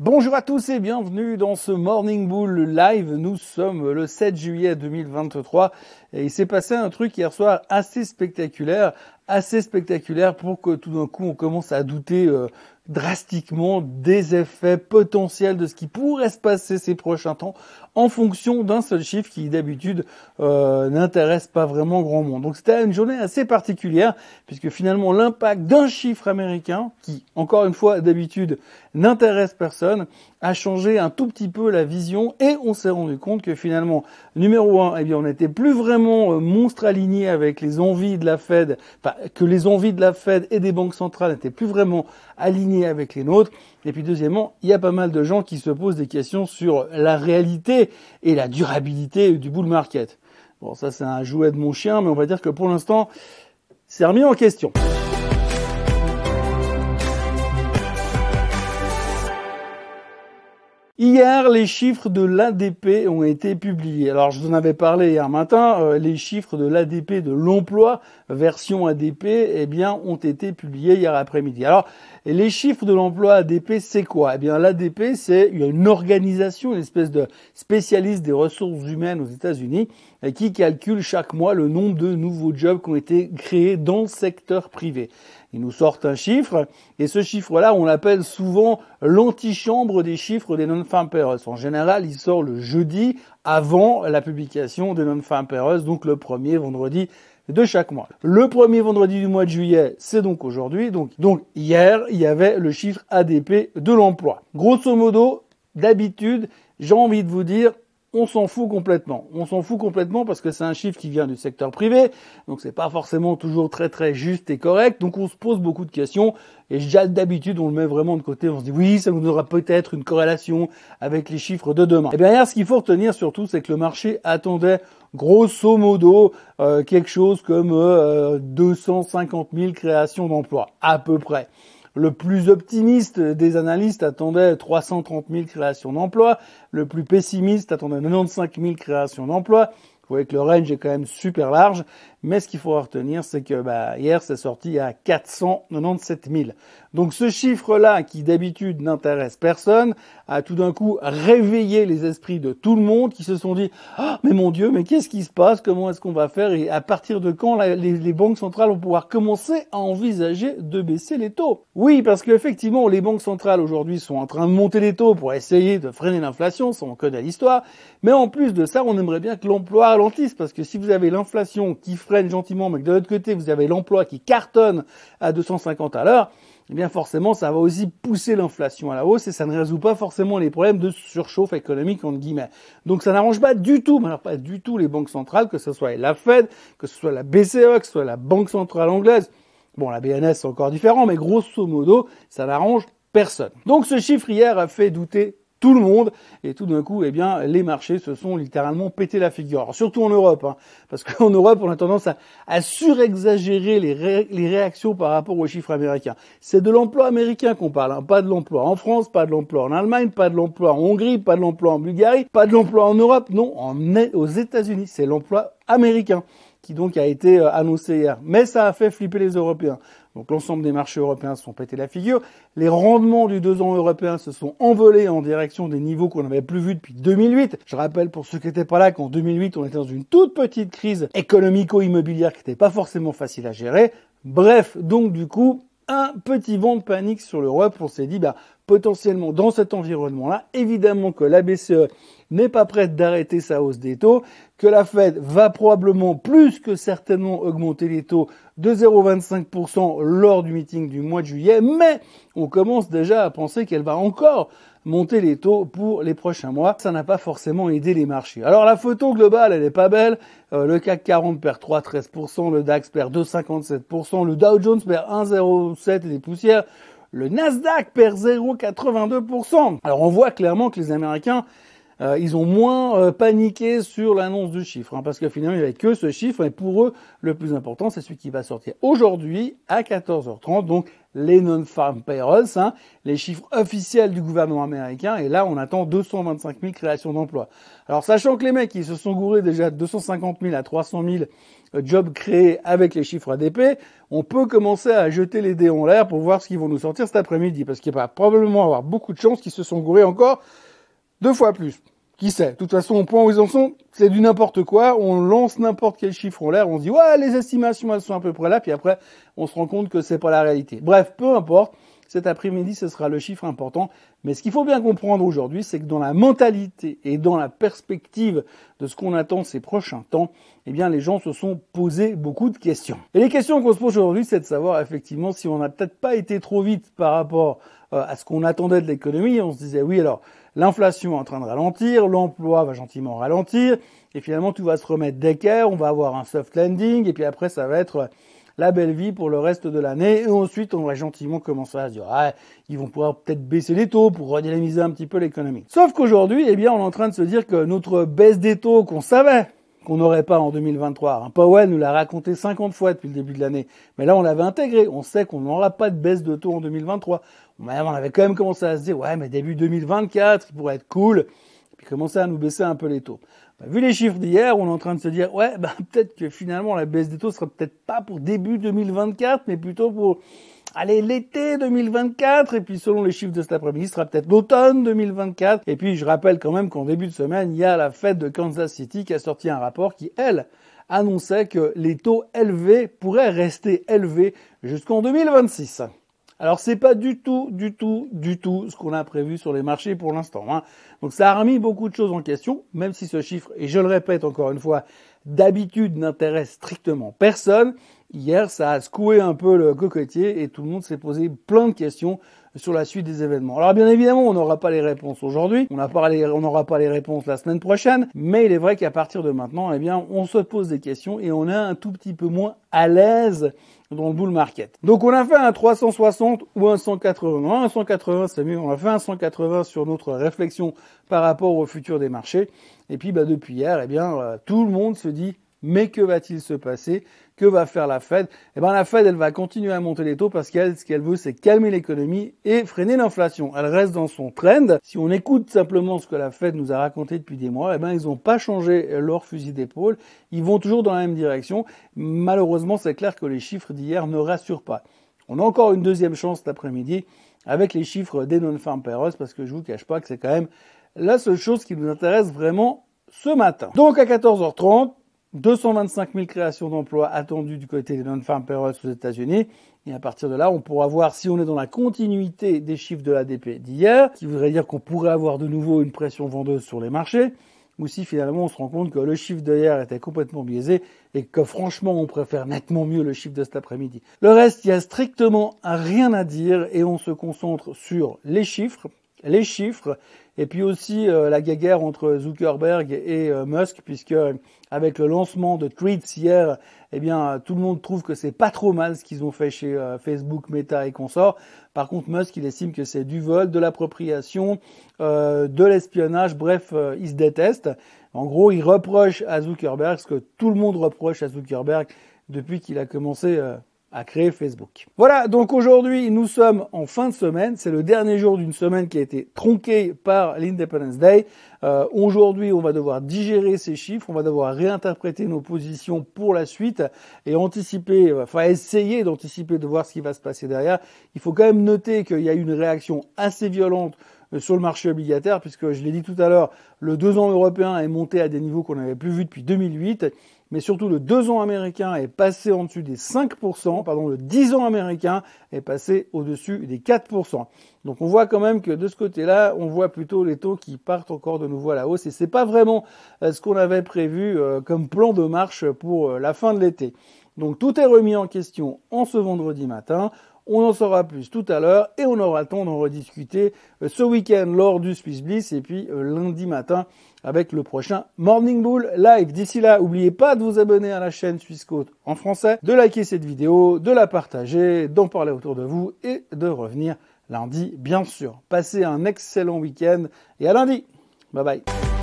Bonjour à tous et bienvenue dans ce Morning Bull Live. Nous sommes le 7 juillet 2023 et il s'est passé un truc hier soir assez spectaculaire, assez spectaculaire pour que tout d'un coup on commence à douter euh, drastiquement des effets potentiels de ce qui pourrait se passer ces prochains temps en fonction d'un seul chiffre qui d'habitude euh, n'intéresse pas vraiment grand monde. Donc c'était une journée assez particulière puisque finalement l'impact d'un chiffre américain qui encore une fois d'habitude n'intéresse personne a changé un tout petit peu la vision et on s'est rendu compte que finalement numéro un, eh bien on n'était plus vraiment euh, monstre aligné avec les envies de la Fed, que les envies de la Fed et des banques centrales n'étaient plus vraiment alignées avec les nôtres. Et puis deuxièmement, il y a pas mal de gens qui se posent des questions sur la réalité et la durabilité du bull market. Bon, ça c'est un jouet de mon chien, mais on va dire que pour l'instant, c'est remis en question. Hier, les chiffres de l'ADP ont été publiés. Alors, je vous en avais parlé hier matin. Euh, les chiffres de l'ADP de l'emploi version ADP, eh bien, ont été publiés hier après-midi. Alors, les chiffres de l'emploi ADP, c'est quoi? Eh bien, l'ADP, c'est une organisation, une espèce de spécialiste des ressources humaines aux États-Unis, euh, qui calcule chaque mois le nombre de nouveaux jobs qui ont été créés dans le secteur privé. Ils nous sortent un chiffre, et ce chiffre-là, on l'appelle souvent l'antichambre des chiffres des non-farm. En général, il sort le jeudi avant la publication des non-farm donc le premier vendredi de chaque mois. Le premier vendredi du mois de juillet, c'est donc aujourd'hui. Donc, donc hier, il y avait le chiffre ADP de l'emploi. Grosso modo, d'habitude, j'ai envie de vous dire, on s'en fout complètement. On s'en fout complètement parce que c'est un chiffre qui vient du secteur privé, donc c'est pas forcément toujours très très juste et correct. Donc on se pose beaucoup de questions et d'habitude on le met vraiment de côté. On se dit oui, ça nous aura peut-être une corrélation avec les chiffres de demain. Et eh bien ce qu'il faut retenir surtout, c'est que le marché attendait grosso modo euh, quelque chose comme 250 euh, 000 créations d'emplois à peu près. Le plus optimiste des analystes attendait 330 000 créations d'emplois. Le plus pessimiste attendait 95 000 créations d'emplois. Vous voyez que le range est quand même super large, mais ce qu'il faut retenir, c'est que bah, hier, c'est sorti à 497 000. Donc ce chiffre-là, qui d'habitude n'intéresse personne, a tout d'un coup réveillé les esprits de tout le monde qui se sont dit ah, mais mon Dieu, mais qu'est-ce qui se passe? Comment est-ce qu'on va faire Et à partir de quand les, banques centrales vont pouvoir commencer à envisager de baisser les taux? Oui, parce qu'effectivement, les banques centrales aujourd'hui sont en train de monter les taux pour essayer de freiner l'inflation, ça on connaît l'histoire. Mais en plus de ça, on aimerait bien que l'emploi ralentisse, parce que si vous avez l'inflation qui freine gentiment, mais que de l'autre côté, vous avez l'emploi qui cartonne à 250 à l'heure, eh bien forcément, ça va aussi pousser l'inflation à la hausse et ça ne résout pas forcément les problèmes de surchauffe économique, entre guillemets. Donc ça n'arrange pas du tout, mais pas du tout les banques centrales, que ce soit la Fed, que ce soit la BCE, que ce soit la Banque centrale anglaise. Bon, la BNS c'est encore différent, mais grosso modo, ça n'arrange personne. Donc ce chiffre hier a fait douter tout le monde. Et tout d'un coup, eh bien, les marchés se sont littéralement pété la figure. surtout en Europe, hein, parce qu'en Europe, on a tendance à, surexagérer les, réactions par rapport aux chiffres américains. C'est de l'emploi américain qu'on parle, hein, pas de l'emploi en France, pas de l'emploi en Allemagne, pas de l'emploi en Hongrie, pas de l'emploi en Bulgarie, pas de l'emploi en Europe, non, en, aux États-Unis, c'est l'emploi américain qui donc a été euh, annoncé hier. Mais ça a fait flipper les Européens. Donc l'ensemble des marchés européens se sont pété la figure. Les rendements du 2 ans européen se sont envolés en direction des niveaux qu'on n'avait plus vus depuis 2008. Je rappelle pour ceux qui n'étaient pas là qu'en 2008, on était dans une toute petite crise économico-immobilière qui n'était pas forcément facile à gérer. Bref, donc du coup, un petit vent de panique sur l'Europe. On s'est dit, bah, potentiellement dans cet environnement-là, évidemment que la BCE n'est pas prête d'arrêter sa hausse des taux, que la Fed va probablement plus que certainement augmenter les taux de 0,25% lors du meeting du mois de juillet, mais on commence déjà à penser qu'elle va encore monter les taux pour les prochains mois. Ça n'a pas forcément aidé les marchés. Alors la photo globale, elle est pas belle. Euh, le CAC 40 perd 3,13%, le DAX perd 2,57%, le Dow Jones perd 1,07% et des poussières. Le Nasdaq perd 0,82%. Alors on voit clairement que les Américains euh, ils ont moins euh, paniqué sur l'annonce du chiffre, hein, parce que finalement, il n'y avait que ce chiffre, et pour eux, le plus important, c'est celui qui va sortir aujourd'hui à 14h30, donc les non-farm payrolls, hein, les chiffres officiels du gouvernement américain, et là, on attend 225 000 créations d'emplois. Alors, sachant que les mecs, ils se sont gourés déjà de 250 000 à 300 000 euh, jobs créés avec les chiffres ADP, on peut commencer à jeter les dés en l'air pour voir ce qu'ils vont nous sortir cet après-midi, parce qu'il va probablement avoir beaucoup de chances qu'ils se sont gourés encore deux fois plus. Qui sait? De toute façon, au point où ils en sont, c'est du n'importe quoi. On lance n'importe quel chiffre en l'air, on se dit ouais, les estimations elles sont à peu près là, puis après on se rend compte que c'est pas la réalité. Bref, peu importe. Cet après-midi, ce sera le chiffre important. Mais ce qu'il faut bien comprendre aujourd'hui, c'est que dans la mentalité et dans la perspective de ce qu'on attend ces prochains temps, eh bien, les gens se sont posés beaucoup de questions. Et les questions qu'on se pose aujourd'hui, c'est de savoir effectivement si on n'a peut-être pas été trop vite par rapport euh, à ce qu'on attendait de l'économie. On se disait oui, alors l'inflation est en train de ralentir, l'emploi va gentiment ralentir, et finalement tout va se remettre d'équerre, on va avoir un soft landing, et puis après ça va être la belle vie pour le reste de l'année, et ensuite on va gentiment commencer à se dire, ah, ils vont pouvoir peut-être baisser les taux pour redynamiser un petit peu l'économie. Sauf qu'aujourd'hui, eh bien, on est en train de se dire que notre baisse des taux qu'on savait qu'on n'aurait pas en 2023. Powell nous l'a raconté 50 fois depuis le début de l'année. Mais là, on l'avait intégré. On sait qu'on n'aura pas de baisse de taux en 2023. On avait quand même commencé à se dire, ouais, mais début 2024, il pourrait être cool. Et puis commencer à nous baisser un peu les taux. Bah, vu les chiffres d'hier, on est en train de se dire, ouais, bah, peut-être que finalement la baisse des taux sera peut-être pas pour début 2024, mais plutôt pour, allez, l'été 2024. Et puis selon les chiffres de cet après-midi, ce sera peut-être l'automne 2024. Et puis je rappelle quand même qu'en début de semaine, il y a la fête de Kansas City qui a sorti un rapport qui, elle, annonçait que les taux élevés pourraient rester élevés jusqu'en 2026. Alors c'est pas du tout, du tout, du tout ce qu'on a prévu sur les marchés pour l'instant. Hein. Donc ça a remis beaucoup de choses en question, même si ce chiffre, et je le répète encore une fois, d'habitude n'intéresse strictement personne. Hier, ça a secoué un peu le cocotier et tout le monde s'est posé plein de questions sur la suite des événements. Alors bien évidemment, on n'aura pas les réponses aujourd'hui, on n'aura pas les réponses la semaine prochaine, mais il est vrai qu'à partir de maintenant, eh bien, on se pose des questions et on est un tout petit peu moins à l'aise dans le bull market. Donc on a fait un 360 ou un 180. Un 180 c'est mieux, on a fait un 180 sur notre réflexion par rapport au futur des marchés. Et puis bah, depuis hier, eh bien, euh, tout le monde se dit mais que va-t-il se passer? Que va faire la Fed? Eh bien, la Fed, elle va continuer à monter les taux parce qu'elle, ce qu'elle veut, c'est calmer l'économie et freiner l'inflation. Elle reste dans son trend. Si on écoute simplement ce que la Fed nous a raconté depuis des mois, eh ben, ils n'ont pas changé leur fusil d'épaule. Ils vont toujours dans la même direction. Malheureusement, c'est clair que les chiffres d'hier ne rassurent pas. On a encore une deuxième chance cet après-midi avec les chiffres des non-farm payrolls parce que je vous cache pas que c'est quand même la seule chose qui nous intéresse vraiment ce matin. Donc à 14h30, 225 000 créations d'emplois attendues du côté des non-farm payrolls aux États-Unis. Et à partir de là, on pourra voir si on est dans la continuité des chiffres de l'ADP d'hier, qui voudrait dire qu'on pourrait avoir de nouveau une pression vendeuse sur les marchés, ou si finalement on se rend compte que le chiffre d'hier était complètement biaisé et que franchement on préfère nettement mieux le chiffre de cet après-midi. Le reste, il y a strictement rien à dire et on se concentre sur les chiffres, les chiffres et puis aussi euh, la guerre entre Zuckerberg et euh, Musk, puisque avec le lancement de Tweets hier, eh bien tout le monde trouve que c'est pas trop mal ce qu'ils ont fait chez euh, Facebook, Meta et consorts. Par contre, Musk, il estime que c'est du vol, de l'appropriation, de l'espionnage, bref, il se déteste. En gros, il reproche à Zuckerberg ce que tout le monde reproche à Zuckerberg depuis qu'il a commencé à créer Facebook. Voilà, donc aujourd'hui nous sommes en fin de semaine, c'est le dernier jour d'une semaine qui a été tronquée par l'Independence Day. Euh, aujourd'hui on va devoir digérer ces chiffres, on va devoir réinterpréter nos positions pour la suite et anticiper, enfin essayer d'anticiper, de voir ce qui va se passer derrière. Il faut quand même noter qu'il y a eu une réaction assez violente euh, sur le marché obligataire, puisque je l'ai dit tout à l'heure, le 2 ans européen est monté à des niveaux qu'on n'avait plus vus depuis 2008 mais surtout le 2 ans américain est passé en dessus des 5%, pardon, le 10 ans américain est passé au-dessus des 4%. Donc on voit quand même que de ce côté-là, on voit plutôt les taux qui partent encore de nouveau à la hausse et c'est pas vraiment euh, ce qu'on avait prévu euh, comme plan de marche pour euh, la fin de l'été. Donc tout est remis en question en ce vendredi matin. On en saura plus tout à l'heure et on aura le temps d'en rediscuter euh, ce week-end lors du Swiss Bliss et puis euh, lundi matin avec le prochain Morning Bull Live. D'ici là, n'oubliez pas de vous abonner à la chaîne Swissquote en français, de liker cette vidéo, de la partager, d'en parler autour de vous et de revenir lundi, bien sûr. Passez un excellent week-end et à lundi Bye bye.